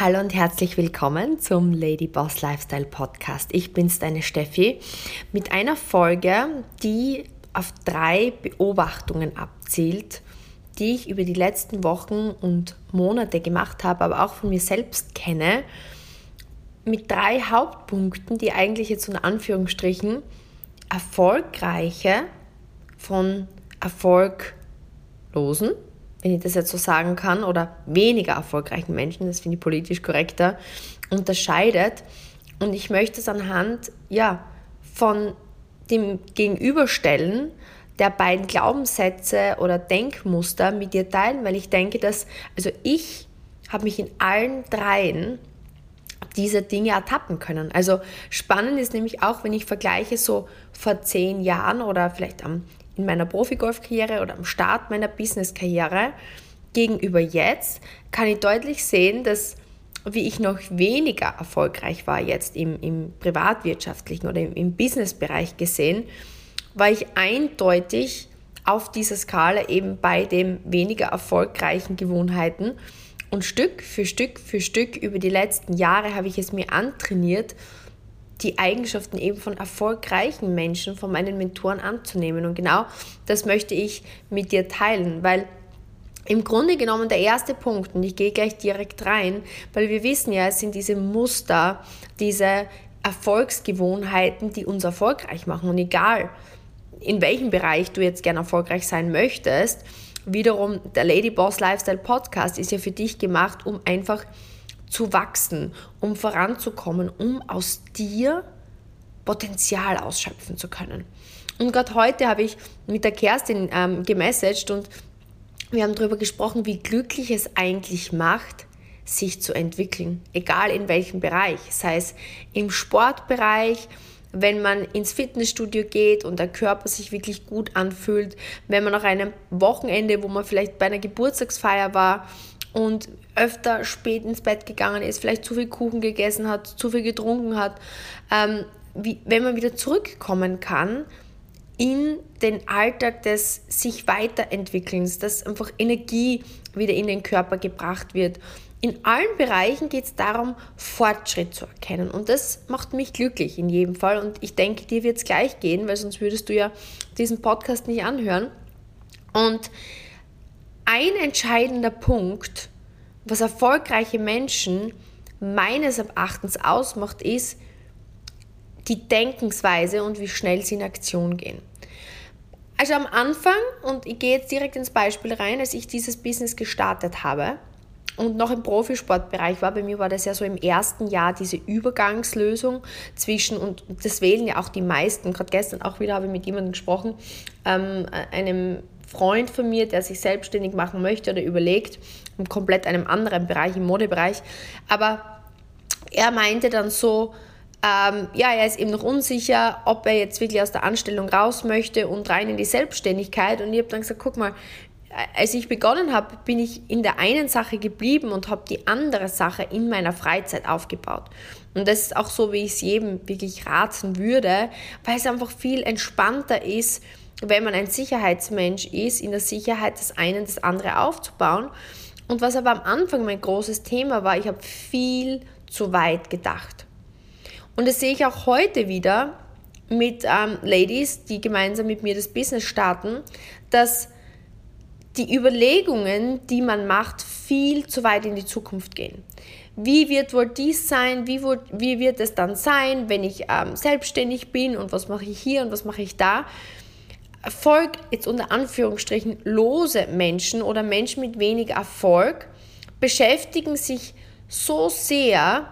Hallo und herzlich willkommen zum Lady Boss Lifestyle Podcast. Ich bin's, deine Steffi, mit einer Folge, die auf drei Beobachtungen abzielt, die ich über die letzten Wochen und Monate gemacht habe, aber auch von mir selbst kenne, mit drei Hauptpunkten, die eigentlich jetzt unter Anführungsstrichen erfolgreiche von erfolglosen wenn ich das jetzt so sagen kann, oder weniger erfolgreichen Menschen, das finde ich politisch korrekter, unterscheidet. Und ich möchte es anhand ja, von dem Gegenüberstellen der beiden Glaubenssätze oder Denkmuster mit dir teilen, weil ich denke, dass, also ich habe mich in allen dreien diese Dinge ertappen können. Also spannend ist nämlich auch, wenn ich vergleiche so vor zehn Jahren oder vielleicht am in meiner Profi-Golf-Karriere oder am Start meiner Business-Karriere gegenüber jetzt, kann ich deutlich sehen, dass wie ich noch weniger erfolgreich war jetzt im, im privatwirtschaftlichen oder im, im Business-Bereich gesehen, war ich eindeutig auf dieser Skala eben bei den weniger erfolgreichen Gewohnheiten. Und Stück für Stück für Stück über die letzten Jahre habe ich es mir antrainiert, die Eigenschaften eben von erfolgreichen Menschen, von meinen Mentoren anzunehmen. Und genau das möchte ich mit dir teilen, weil im Grunde genommen der erste Punkt, und ich gehe gleich direkt rein, weil wir wissen ja, es sind diese Muster, diese Erfolgsgewohnheiten, die uns erfolgreich machen. Und egal, in welchem Bereich du jetzt gerne erfolgreich sein möchtest, wiederum der Lady Boss Lifestyle Podcast ist ja für dich gemacht, um einfach zu wachsen, um voranzukommen, um aus dir Potenzial ausschöpfen zu können. Und gerade heute habe ich mit der Kerstin ähm, gemessaged und wir haben darüber gesprochen, wie glücklich es eigentlich macht, sich zu entwickeln, egal in welchem Bereich, sei es im Sportbereich, wenn man ins Fitnessstudio geht und der Körper sich wirklich gut anfühlt, wenn man nach einem Wochenende, wo man vielleicht bei einer Geburtstagsfeier war, und öfter spät ins Bett gegangen ist, vielleicht zu viel Kuchen gegessen hat, zu viel getrunken hat, ähm, wie, wenn man wieder zurückkommen kann in den Alltag des sich weiterentwickelns, dass einfach Energie wieder in den Körper gebracht wird. In allen Bereichen geht es darum, Fortschritt zu erkennen. Und das macht mich glücklich in jedem Fall. Und ich denke, dir wird es gleich gehen, weil sonst würdest du ja diesen Podcast nicht anhören. Und ein entscheidender Punkt, was erfolgreiche Menschen meines Erachtens ausmacht, ist die Denkensweise und wie schnell sie in Aktion gehen. Also am Anfang, und ich gehe jetzt direkt ins Beispiel rein, als ich dieses Business gestartet habe und noch im Profisportbereich war, bei mir war das ja so im ersten Jahr diese Übergangslösung zwischen, und das wählen ja auch die meisten, gerade gestern auch wieder habe ich mit jemandem gesprochen, ähm, einem Freund von mir, der sich selbstständig machen möchte oder überlegt, in komplett einem anderen Bereich, im Modebereich. Aber er meinte dann so, ähm, ja, er ist eben noch unsicher, ob er jetzt wirklich aus der Anstellung raus möchte und rein in die Selbstständigkeit. Und ich habe dann gesagt, guck mal, als ich begonnen habe, bin ich in der einen Sache geblieben und habe die andere Sache in meiner Freizeit aufgebaut. Und das ist auch so, wie ich es jedem wirklich raten würde, weil es einfach viel entspannter ist, wenn man ein Sicherheitsmensch ist, in der Sicherheit des einen das andere aufzubauen. Und was aber am Anfang mein großes Thema war, ich habe viel zu weit gedacht. Und das sehe ich auch heute wieder mit ähm, Ladies, die gemeinsam mit mir das Business starten, dass die Überlegungen, die man macht, viel zu weit in die Zukunft gehen. Wie wird wohl dies sein? Wie, wie wird es dann sein, wenn ich ähm, selbstständig bin? Und was mache ich hier und was mache ich da? Erfolg, jetzt unter Anführungsstrichen, lose Menschen oder Menschen mit wenig Erfolg beschäftigen sich so sehr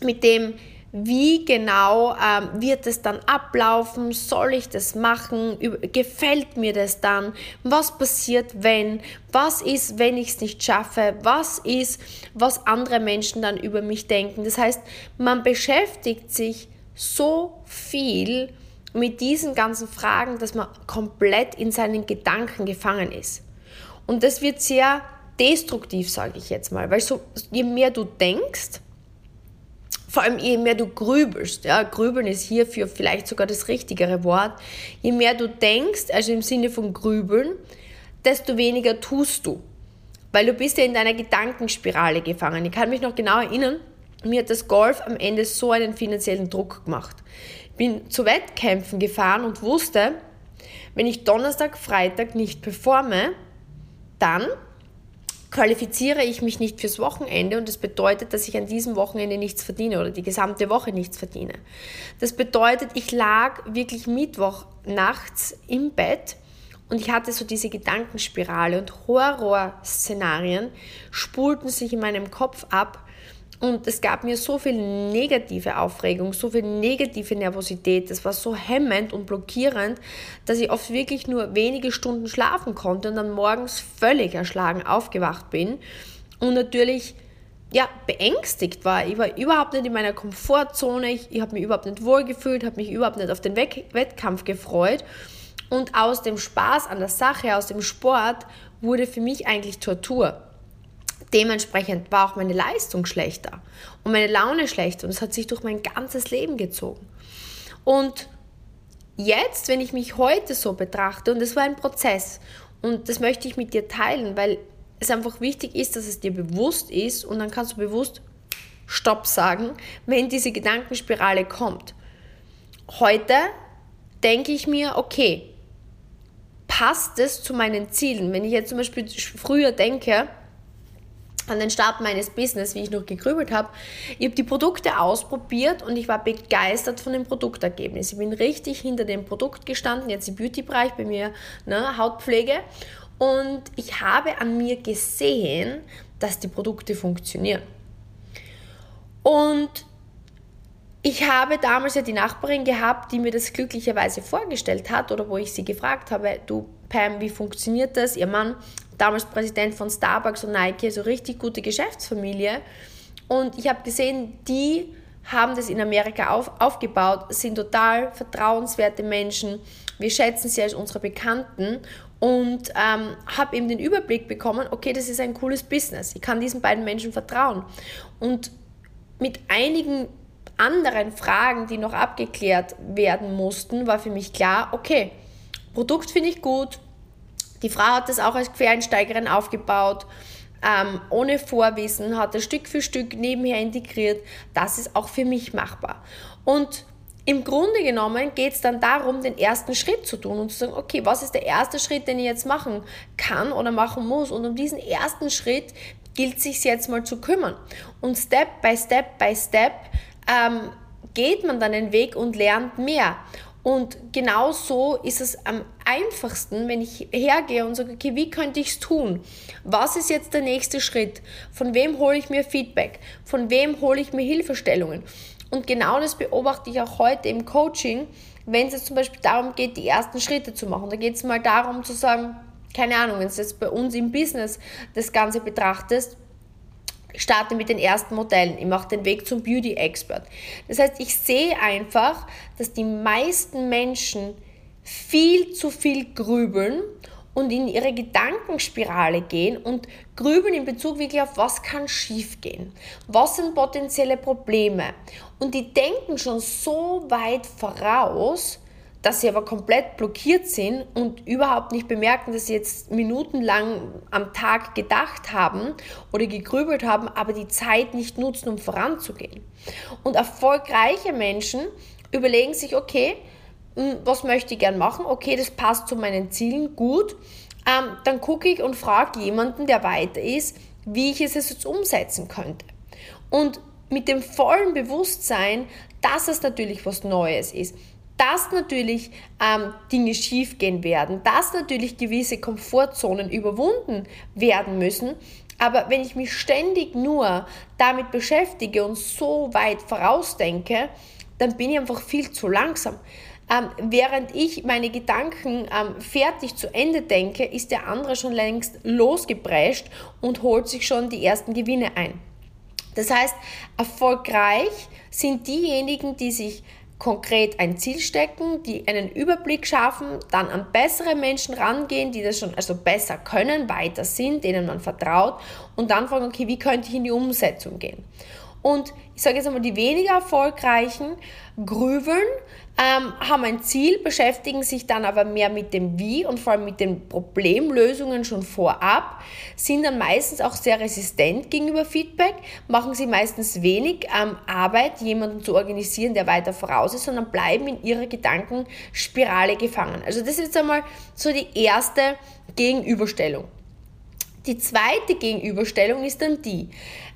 mit dem, wie genau ähm, wird es dann ablaufen, soll ich das machen, gefällt mir das dann, was passiert, wenn, was ist, wenn ich es nicht schaffe, was ist, was andere Menschen dann über mich denken. Das heißt, man beschäftigt sich so viel mit diesen ganzen Fragen, dass man komplett in seinen Gedanken gefangen ist. Und das wird sehr destruktiv, sage ich jetzt mal, weil so, je mehr du denkst, vor allem je mehr du grübelst, ja, grübeln ist hierfür vielleicht sogar das richtigere Wort, je mehr du denkst, also im Sinne von grübeln, desto weniger tust du. weil du bist ja in deiner Gedankenspirale gefangen. Ich kann mich noch genau erinnern, mir hat das Golf am Ende so einen finanziellen Druck gemacht. Bin zu Wettkämpfen gefahren und wusste, wenn ich Donnerstag, Freitag nicht performe, dann qualifiziere ich mich nicht fürs Wochenende und das bedeutet, dass ich an diesem Wochenende nichts verdiene oder die gesamte Woche nichts verdiene. Das bedeutet, ich lag wirklich Mittwoch nachts im Bett und ich hatte so diese Gedankenspirale und Horrorszenarien spulten sich in meinem Kopf ab und es gab mir so viel negative Aufregung, so viel negative Nervosität. Das war so hemmend und blockierend, dass ich oft wirklich nur wenige Stunden schlafen konnte und dann morgens völlig erschlagen aufgewacht bin und natürlich ja, beängstigt war. Ich war überhaupt nicht in meiner Komfortzone, ich, ich habe mich überhaupt nicht wohlgefühlt, habe mich überhaupt nicht auf den Wettkampf gefreut. Und aus dem Spaß an der Sache, aus dem Sport, wurde für mich eigentlich Tortur dementsprechend war auch meine Leistung schlechter und meine Laune schlechter und es hat sich durch mein ganzes Leben gezogen. Und jetzt, wenn ich mich heute so betrachte, und es war ein Prozess und das möchte ich mit dir teilen, weil es einfach wichtig ist, dass es dir bewusst ist und dann kannst du bewusst Stopp sagen, wenn diese Gedankenspirale kommt. Heute denke ich mir, okay, passt es zu meinen Zielen? Wenn ich jetzt zum Beispiel früher denke, an den Start meines Business, wie ich noch gegrübelt habe. Ich habe die Produkte ausprobiert und ich war begeistert von dem Produktergebnis. Ich bin richtig hinter dem Produkt gestanden, jetzt im Beauty-Bereich bei mir, ne, Hautpflege. Und ich habe an mir gesehen, dass die Produkte funktionieren. Und ich habe damals ja die Nachbarin gehabt, die mir das glücklicherweise vorgestellt hat oder wo ich sie gefragt habe, du Pam, wie funktioniert das? Ihr Mann damals Präsident von Starbucks und Nike, also richtig gute Geschäftsfamilie. Und ich habe gesehen, die haben das in Amerika auf, aufgebaut, sind total vertrauenswerte Menschen. Wir schätzen sie als unsere Bekannten und ähm, habe eben den Überblick bekommen, okay, das ist ein cooles Business. Ich kann diesen beiden Menschen vertrauen. Und mit einigen anderen Fragen, die noch abgeklärt werden mussten, war für mich klar, okay, Produkt finde ich gut, die Frau hat das auch als Quereinsteigerin aufgebaut, ähm, ohne Vorwissen, hat das Stück für Stück nebenher integriert. Das ist auch für mich machbar. Und im Grunde genommen geht es dann darum, den ersten Schritt zu tun und zu sagen, okay, was ist der erste Schritt, den ich jetzt machen kann oder machen muss? Und um diesen ersten Schritt gilt sich jetzt mal zu kümmern. Und Step by Step by Step ähm, geht man dann den Weg und lernt mehr. Und genau so ist es am einfachsten, wenn ich hergehe und sage, okay, wie könnte ich es tun? Was ist jetzt der nächste Schritt? Von wem hole ich mir Feedback? Von wem hole ich mir Hilfestellungen? Und genau das beobachte ich auch heute im Coaching, wenn es jetzt zum Beispiel darum geht, die ersten Schritte zu machen. Da geht es mal darum zu sagen, keine Ahnung, wenn du jetzt bei uns im Business das Ganze betrachtest, starte mit den ersten Modellen. Ich mache den Weg zum Beauty Expert. Das heißt, ich sehe einfach, dass die meisten Menschen viel zu viel grübeln und in ihre Gedankenspirale gehen und grübeln in Bezug wirklich auf, was kann schiefgehen, was sind potenzielle Probleme. Und die denken schon so weit voraus, dass sie aber komplett blockiert sind und überhaupt nicht bemerken, dass sie jetzt minutenlang am Tag gedacht haben oder gegrübelt haben, aber die Zeit nicht nutzen, um voranzugehen. Und erfolgreiche Menschen überlegen sich, okay, hm, was möchte ich gern machen? Okay, das passt zu meinen Zielen, gut. Ähm, dann gucke ich und frage jemanden, der weiter ist, wie ich es jetzt umsetzen könnte. Und mit dem vollen Bewusstsein, dass es natürlich was Neues ist, dass natürlich ähm, Dinge schiefgehen werden, dass natürlich gewisse Komfortzonen überwunden werden müssen. Aber wenn ich mich ständig nur damit beschäftige und so weit vorausdenke, dann bin ich einfach viel zu langsam. Ähm, während ich meine Gedanken ähm, fertig zu Ende denke, ist der andere schon längst losgeprescht und holt sich schon die ersten Gewinne ein. Das heißt, erfolgreich sind diejenigen, die sich konkret ein Ziel stecken, die einen Überblick schaffen, dann an bessere Menschen rangehen, die das schon also besser können, weiter sind, denen man vertraut und dann fragen, okay, wie könnte ich in die Umsetzung gehen? Und ich sage jetzt einmal, die weniger erfolgreichen grübeln, ähm, haben ein Ziel, beschäftigen sich dann aber mehr mit dem Wie und vor allem mit den Problemlösungen schon vorab, sind dann meistens auch sehr resistent gegenüber Feedback, machen sie meistens wenig ähm, Arbeit, jemanden zu organisieren, der weiter voraus ist, sondern bleiben in ihrer Gedankenspirale gefangen. Also das ist jetzt einmal so die erste Gegenüberstellung. Die zweite Gegenüberstellung ist dann die,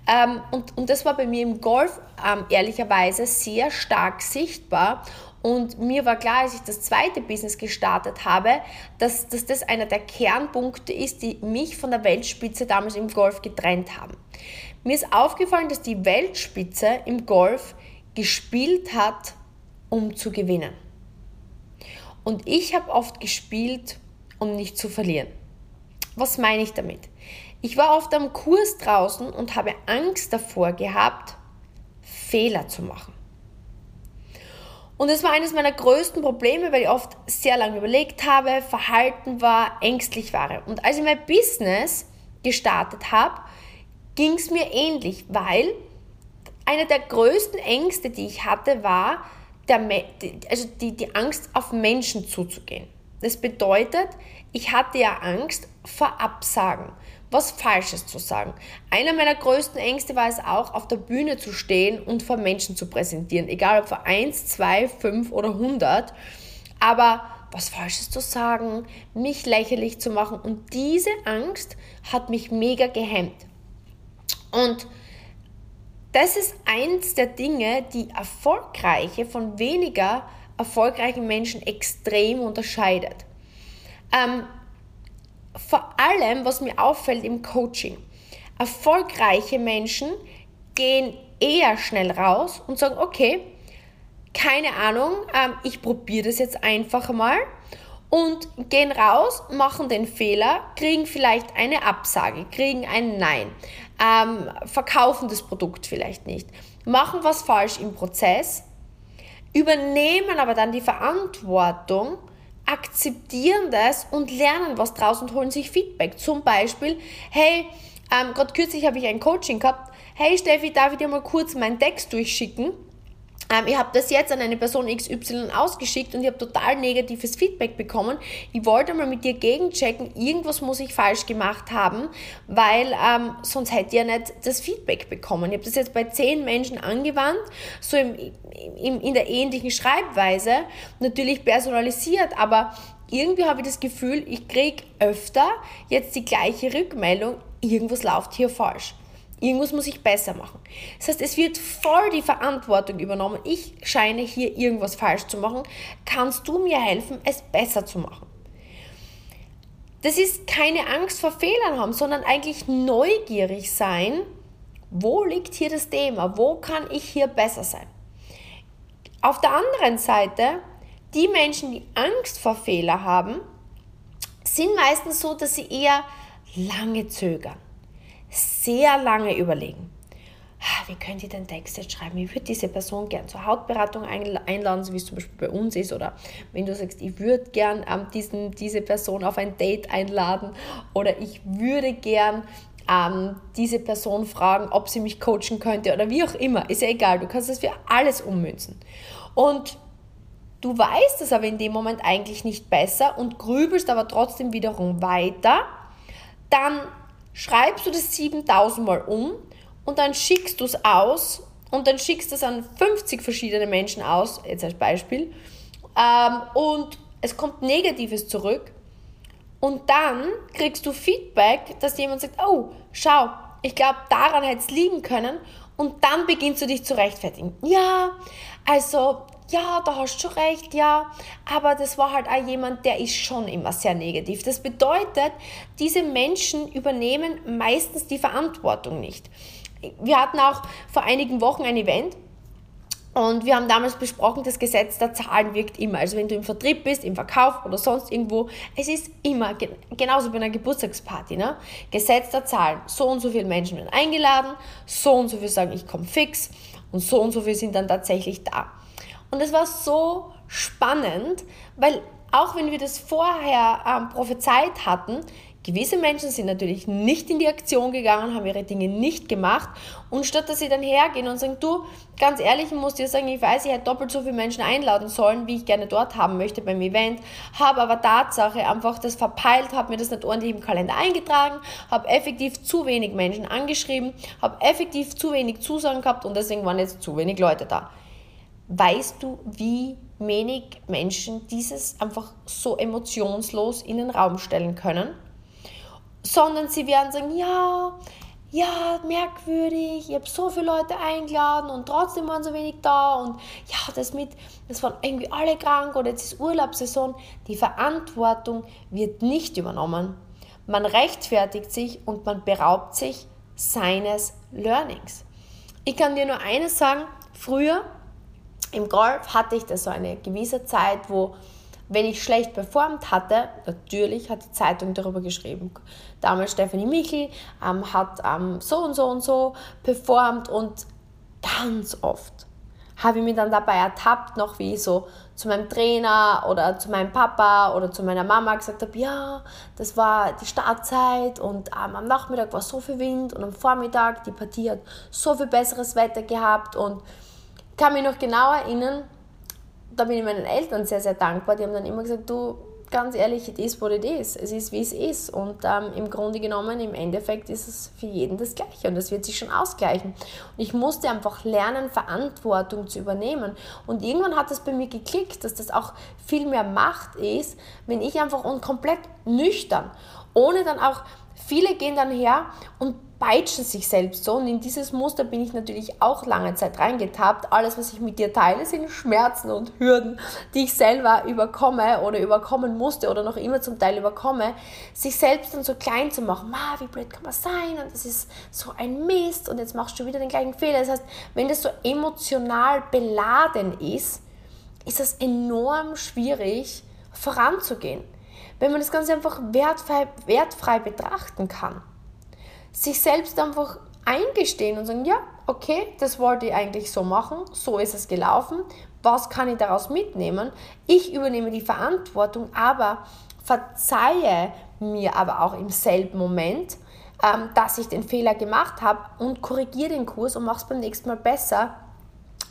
ähm, und, und das war bei mir im Golf ähm, ehrlicherweise sehr stark sichtbar. Und mir war klar, als ich das zweite Business gestartet habe, dass, dass das einer der Kernpunkte ist, die mich von der Weltspitze damals im Golf getrennt haben. Mir ist aufgefallen, dass die Weltspitze im Golf gespielt hat, um zu gewinnen. Und ich habe oft gespielt, um nicht zu verlieren. Was meine ich damit? Ich war oft am Kurs draußen und habe Angst davor gehabt, Fehler zu machen. Und das war eines meiner größten Probleme, weil ich oft sehr lange überlegt habe, verhalten war, ängstlich war. Und als ich mein Business gestartet habe, ging es mir ähnlich, weil eine der größten Ängste, die ich hatte, war, der, also die, die Angst, auf Menschen zuzugehen. Das bedeutet, ich hatte ja Angst vor Absagen was Falsches zu sagen. Einer meiner größten Ängste war es auch, auf der Bühne zu stehen und vor Menschen zu präsentieren. Egal ob vor 1, 2, 5 oder 100. Aber was Falsches zu sagen, mich lächerlich zu machen. Und diese Angst hat mich mega gehemmt. Und das ist eins der Dinge, die erfolgreiche von weniger erfolgreichen Menschen extrem unterscheidet. Ähm, vor allem, was mir auffällt im Coaching, erfolgreiche Menschen gehen eher schnell raus und sagen, okay, keine Ahnung, ähm, ich probiere das jetzt einfach mal und gehen raus, machen den Fehler, kriegen vielleicht eine Absage, kriegen ein Nein, ähm, verkaufen das Produkt vielleicht nicht, machen was falsch im Prozess, übernehmen aber dann die Verantwortung akzeptieren das und lernen was draus und holen sich Feedback. Zum Beispiel, hey, ähm, gerade kürzlich habe ich ein Coaching gehabt. Hey Steffi, darf ich dir mal kurz meinen Text durchschicken? Ähm, ich habe das jetzt an eine Person XY ausgeschickt und ich habe total negatives Feedback bekommen. Ich wollte mal mit dir gegenchecken, irgendwas muss ich falsch gemacht haben, weil ähm, sonst hätte ich ja nicht das Feedback bekommen. Ich habe das jetzt bei zehn Menschen angewandt, so im, im, in der ähnlichen Schreibweise, natürlich personalisiert, aber irgendwie habe ich das Gefühl, ich kriege öfter jetzt die gleiche Rückmeldung, irgendwas läuft hier falsch. Irgendwas muss ich besser machen. Das heißt, es wird voll die Verantwortung übernommen. Ich scheine hier irgendwas falsch zu machen. Kannst du mir helfen, es besser zu machen? Das ist keine Angst vor Fehlern haben, sondern eigentlich neugierig sein. Wo liegt hier das Thema? Wo kann ich hier besser sein? Auf der anderen Seite, die Menschen, die Angst vor Fehlern haben, sind meistens so, dass sie eher lange zögern sehr lange überlegen. Ah, wie könnte ich den Text jetzt schreiben? Ich würde diese Person gern zur Hautberatung einladen, so wie es zum Beispiel bei uns ist. Oder wenn du sagst, ich würde gern ähm, diesen, diese Person auf ein Date einladen. Oder ich würde gern ähm, diese Person fragen, ob sie mich coachen könnte. Oder wie auch immer. Ist ja egal. Du kannst das für alles ummünzen. Und du weißt es aber in dem Moment eigentlich nicht besser und grübelst aber trotzdem wiederum weiter. Dann schreibst du das 7000 Mal um und dann schickst du es aus und dann schickst du es an 50 verschiedene Menschen aus, jetzt als Beispiel, ähm, und es kommt Negatives zurück und dann kriegst du Feedback, dass jemand sagt, oh, schau, ich glaube, daran hätte es liegen können und dann beginnst du dich zu rechtfertigen. Ja, also ja, da hast du schon recht, ja, aber das war halt auch jemand, der ist schon immer sehr negativ. Das bedeutet, diese Menschen übernehmen meistens die Verantwortung nicht. Wir hatten auch vor einigen Wochen ein Event, und wir haben damals besprochen, das Gesetz der Zahlen wirkt immer. Also wenn du im Vertrieb bist, im Verkauf oder sonst irgendwo, es ist immer, genauso bei einer Geburtstagsparty, ne? Gesetz der Zahlen. So und so viele Menschen werden eingeladen, so und so viele sagen, ich komme fix und so und so viele sind dann tatsächlich da. Und es war so spannend, weil auch wenn wir das vorher ähm, prophezeit hatten, Gewisse Menschen sind natürlich nicht in die Aktion gegangen, haben ihre Dinge nicht gemacht und statt dass sie dann hergehen und sagen, du, ganz ehrlich, ich muss dir sagen, ich weiß, ich hätte doppelt so viele Menschen einladen sollen, wie ich gerne dort haben möchte beim Event, habe aber Tatsache einfach das verpeilt, habe mir das nicht ordentlich im Kalender eingetragen, habe effektiv zu wenig Menschen angeschrieben, habe effektiv zu wenig Zusagen gehabt und deswegen waren jetzt zu wenig Leute da. Weißt du, wie wenig Menschen dieses einfach so emotionslos in den Raum stellen können? sondern sie werden sagen, ja, ja, merkwürdig, ich habe so viele Leute eingeladen und trotzdem waren so wenig da und ja, das mit, das waren irgendwie alle krank oder jetzt ist Urlaubssaison. Die Verantwortung wird nicht übernommen. Man rechtfertigt sich und man beraubt sich seines Learnings. Ich kann dir nur eines sagen, früher im Golf hatte ich da so eine gewisse Zeit, wo wenn ich schlecht performt hatte, natürlich hat die Zeitung darüber geschrieben. Damals Stephanie Michel ähm, hat ähm, so und so und so performt und ganz oft habe ich mich dann dabei ertappt, noch wie ich so zu meinem Trainer oder zu meinem Papa oder zu meiner Mama gesagt habe, ja, das war die Startzeit und ähm, am Nachmittag war so viel Wind und am Vormittag, die Partie hat so viel besseres Wetter gehabt und kann mich noch genau erinnern, da bin ich meinen Eltern sehr, sehr dankbar. Die haben dann immer gesagt, du, ganz ehrlich, it is what it is. Es ist, wie es ist. Und ähm, im Grunde genommen, im Endeffekt ist es für jeden das Gleiche und das wird sich schon ausgleichen. Und ich musste einfach lernen, Verantwortung zu übernehmen. Und irgendwann hat es bei mir geklickt, dass das auch viel mehr Macht ist, wenn ich einfach und komplett nüchtern, ohne dann auch, viele gehen dann her und peitschen sich selbst so und in dieses Muster bin ich natürlich auch lange Zeit reingetappt. Alles, was ich mit dir teile, sind Schmerzen und Hürden, die ich selber überkomme oder überkommen musste oder noch immer zum Teil überkomme. Sich selbst dann so klein zu machen, Ma, wie blöd kann man sein und das ist so ein Mist und jetzt machst du wieder den gleichen Fehler. Das heißt, wenn das so emotional beladen ist, ist das enorm schwierig voranzugehen. Wenn man das Ganze einfach wertfrei, wertfrei betrachten kann sich selbst einfach eingestehen und sagen, ja, okay, das wollte ich eigentlich so machen, so ist es gelaufen, was kann ich daraus mitnehmen? Ich übernehme die Verantwortung, aber verzeihe mir aber auch im selben Moment, ähm, dass ich den Fehler gemacht habe und korrigiere den Kurs und mache es beim nächsten Mal besser,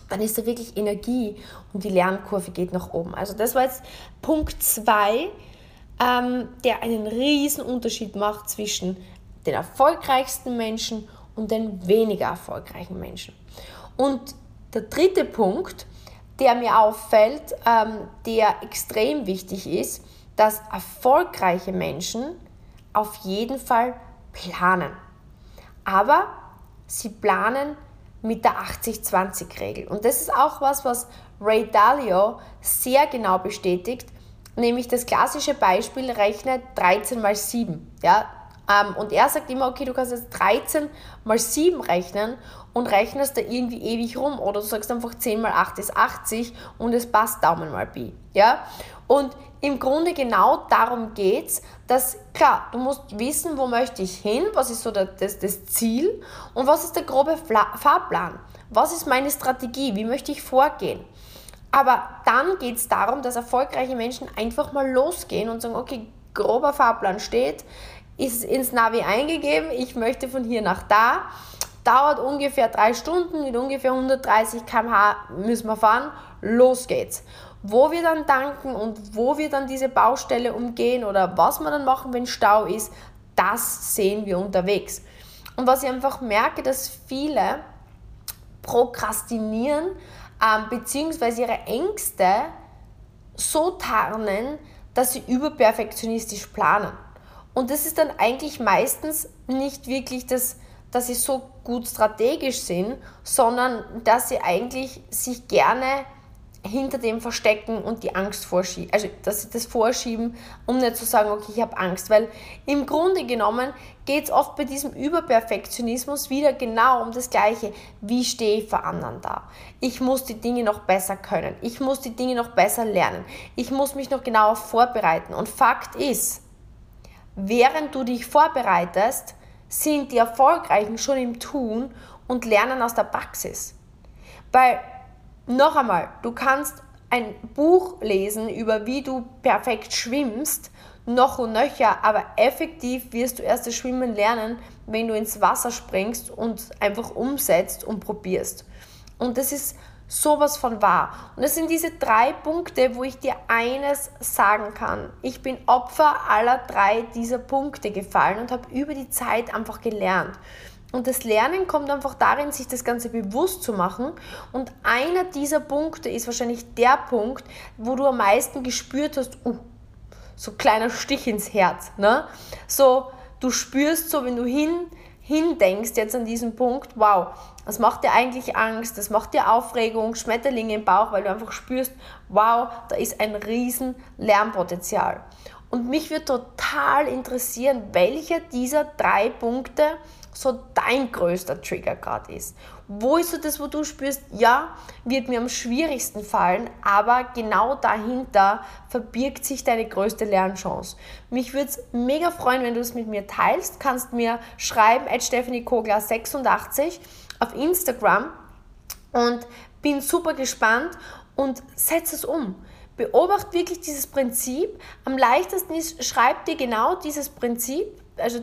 dann ist da wirklich Energie und die Lernkurve geht nach oben. Also das war jetzt Punkt 2, ähm, der einen riesen Unterschied macht zwischen den erfolgreichsten Menschen und den weniger erfolgreichen Menschen. Und der dritte Punkt, der mir auffällt, ähm, der extrem wichtig ist, dass erfolgreiche Menschen auf jeden Fall planen. Aber sie planen mit der 80-20-Regel. Und das ist auch was, was Ray Dalio sehr genau bestätigt, nämlich das klassische Beispiel rechnet 13 mal 7. Ja, ähm, und er sagt immer, okay, du kannst jetzt 13 mal 7 rechnen und rechnest da irgendwie ewig rum. Oder du sagst einfach 10 mal 8 ist 80 und es passt Daumen mal Pi. Ja? Und im Grunde genau darum geht es, dass, klar, du musst wissen, wo möchte ich hin, was ist so das, das Ziel und was ist der grobe Fahrplan. Was ist meine Strategie? Wie möchte ich vorgehen? Aber dann geht es darum, dass erfolgreiche Menschen einfach mal losgehen und sagen, okay, grober Fahrplan steht, ist ins Navi eingegeben, ich möchte von hier nach da. Dauert ungefähr drei Stunden mit ungefähr 130 km/h müssen wir fahren. Los geht's. Wo wir dann tanken und wo wir dann diese Baustelle umgehen oder was wir dann machen, wenn Stau ist, das sehen wir unterwegs. Und was ich einfach merke, dass viele prokrastinieren ähm, beziehungsweise ihre Ängste so tarnen, dass sie überperfektionistisch planen. Und das ist dann eigentlich meistens nicht wirklich das, dass sie so gut strategisch sind, sondern dass sie eigentlich sich gerne hinter dem verstecken und die Angst vorschieben. Also, dass sie das vorschieben, um nicht zu sagen, okay, ich habe Angst. Weil im Grunde genommen geht es oft bei diesem Überperfektionismus wieder genau um das Gleiche. Wie stehe ich vor anderen da? Ich muss die Dinge noch besser können. Ich muss die Dinge noch besser lernen. Ich muss mich noch genauer vorbereiten. Und Fakt ist, Während du dich vorbereitest, sind die Erfolgreichen schon im Tun und lernen aus der Praxis. Weil, noch einmal, du kannst ein Buch lesen über wie du perfekt schwimmst, noch und nöcher, aber effektiv wirst du erst das Schwimmen lernen, wenn du ins Wasser springst und einfach umsetzt und probierst. Und das ist sowas von wahr. Und das sind diese drei Punkte, wo ich dir eines sagen kann. Ich bin Opfer aller drei dieser Punkte gefallen und habe über die Zeit einfach gelernt. Und das Lernen kommt einfach darin, sich das Ganze bewusst zu machen. Und einer dieser Punkte ist wahrscheinlich der Punkt, wo du am meisten gespürt hast, uh, so kleiner Stich ins Herz. Ne? So, du spürst so, wenn du hin, hindenkst jetzt an diesen Punkt, wow, das macht dir eigentlich Angst, das macht dir Aufregung, Schmetterlinge im Bauch, weil du einfach spürst, wow, da ist ein riesen Lernpotenzial. Und mich würde total interessieren, welcher dieser drei Punkte so dein größter Trigger gerade ist. Wo ist so das, wo du spürst, ja, wird mir am schwierigsten fallen, aber genau dahinter verbirgt sich deine größte Lernchance. Mich würde es mega freuen, wenn du es mit mir teilst. Kannst mir schreiben, at Stephanie Kogler 86 auf Instagram und bin super gespannt und setz es um. Beobacht wirklich dieses Prinzip. Am leichtesten ist, schreib dir genau dieses Prinzip also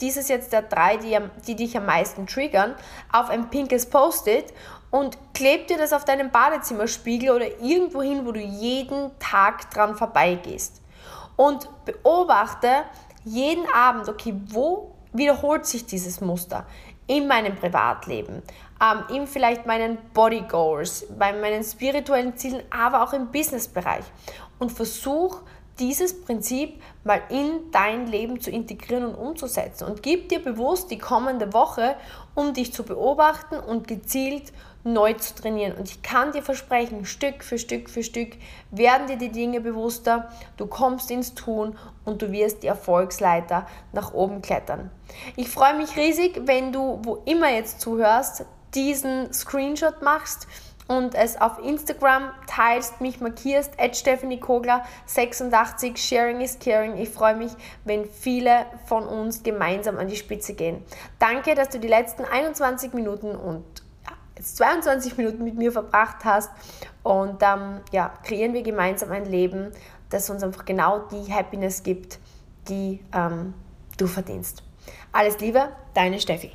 dieses jetzt der drei, die, die dich am meisten triggern, auf ein pinkes Post-it und kleb dir das auf deinem Badezimmerspiegel oder irgendwo hin, wo du jeden Tag dran vorbeigehst. Und beobachte jeden Abend, okay, wo wiederholt sich dieses Muster? In meinem Privatleben, ähm, in vielleicht meinen Body Goals, bei meinen spirituellen Zielen, aber auch im Businessbereich. Und versuch dieses Prinzip mal in dein Leben zu integrieren und umzusetzen. Und gib dir bewusst die kommende Woche, um dich zu beobachten und gezielt neu zu trainieren. Und ich kann dir versprechen, Stück für Stück für Stück werden dir die Dinge bewusster, du kommst ins Tun und du wirst die Erfolgsleiter nach oben klettern. Ich freue mich riesig, wenn du, wo immer jetzt zuhörst, diesen Screenshot machst und es auf Instagram teilst, mich markierst, Stephanie Kogler 86, Sharing is Caring. Ich freue mich, wenn viele von uns gemeinsam an die Spitze gehen. Danke, dass du die letzten 21 Minuten und ja, jetzt 22 Minuten mit mir verbracht hast und ähm, ja, kreieren wir gemeinsam ein Leben, das uns einfach genau die Happiness gibt, die ähm, du verdienst. Alles Liebe, deine Steffi.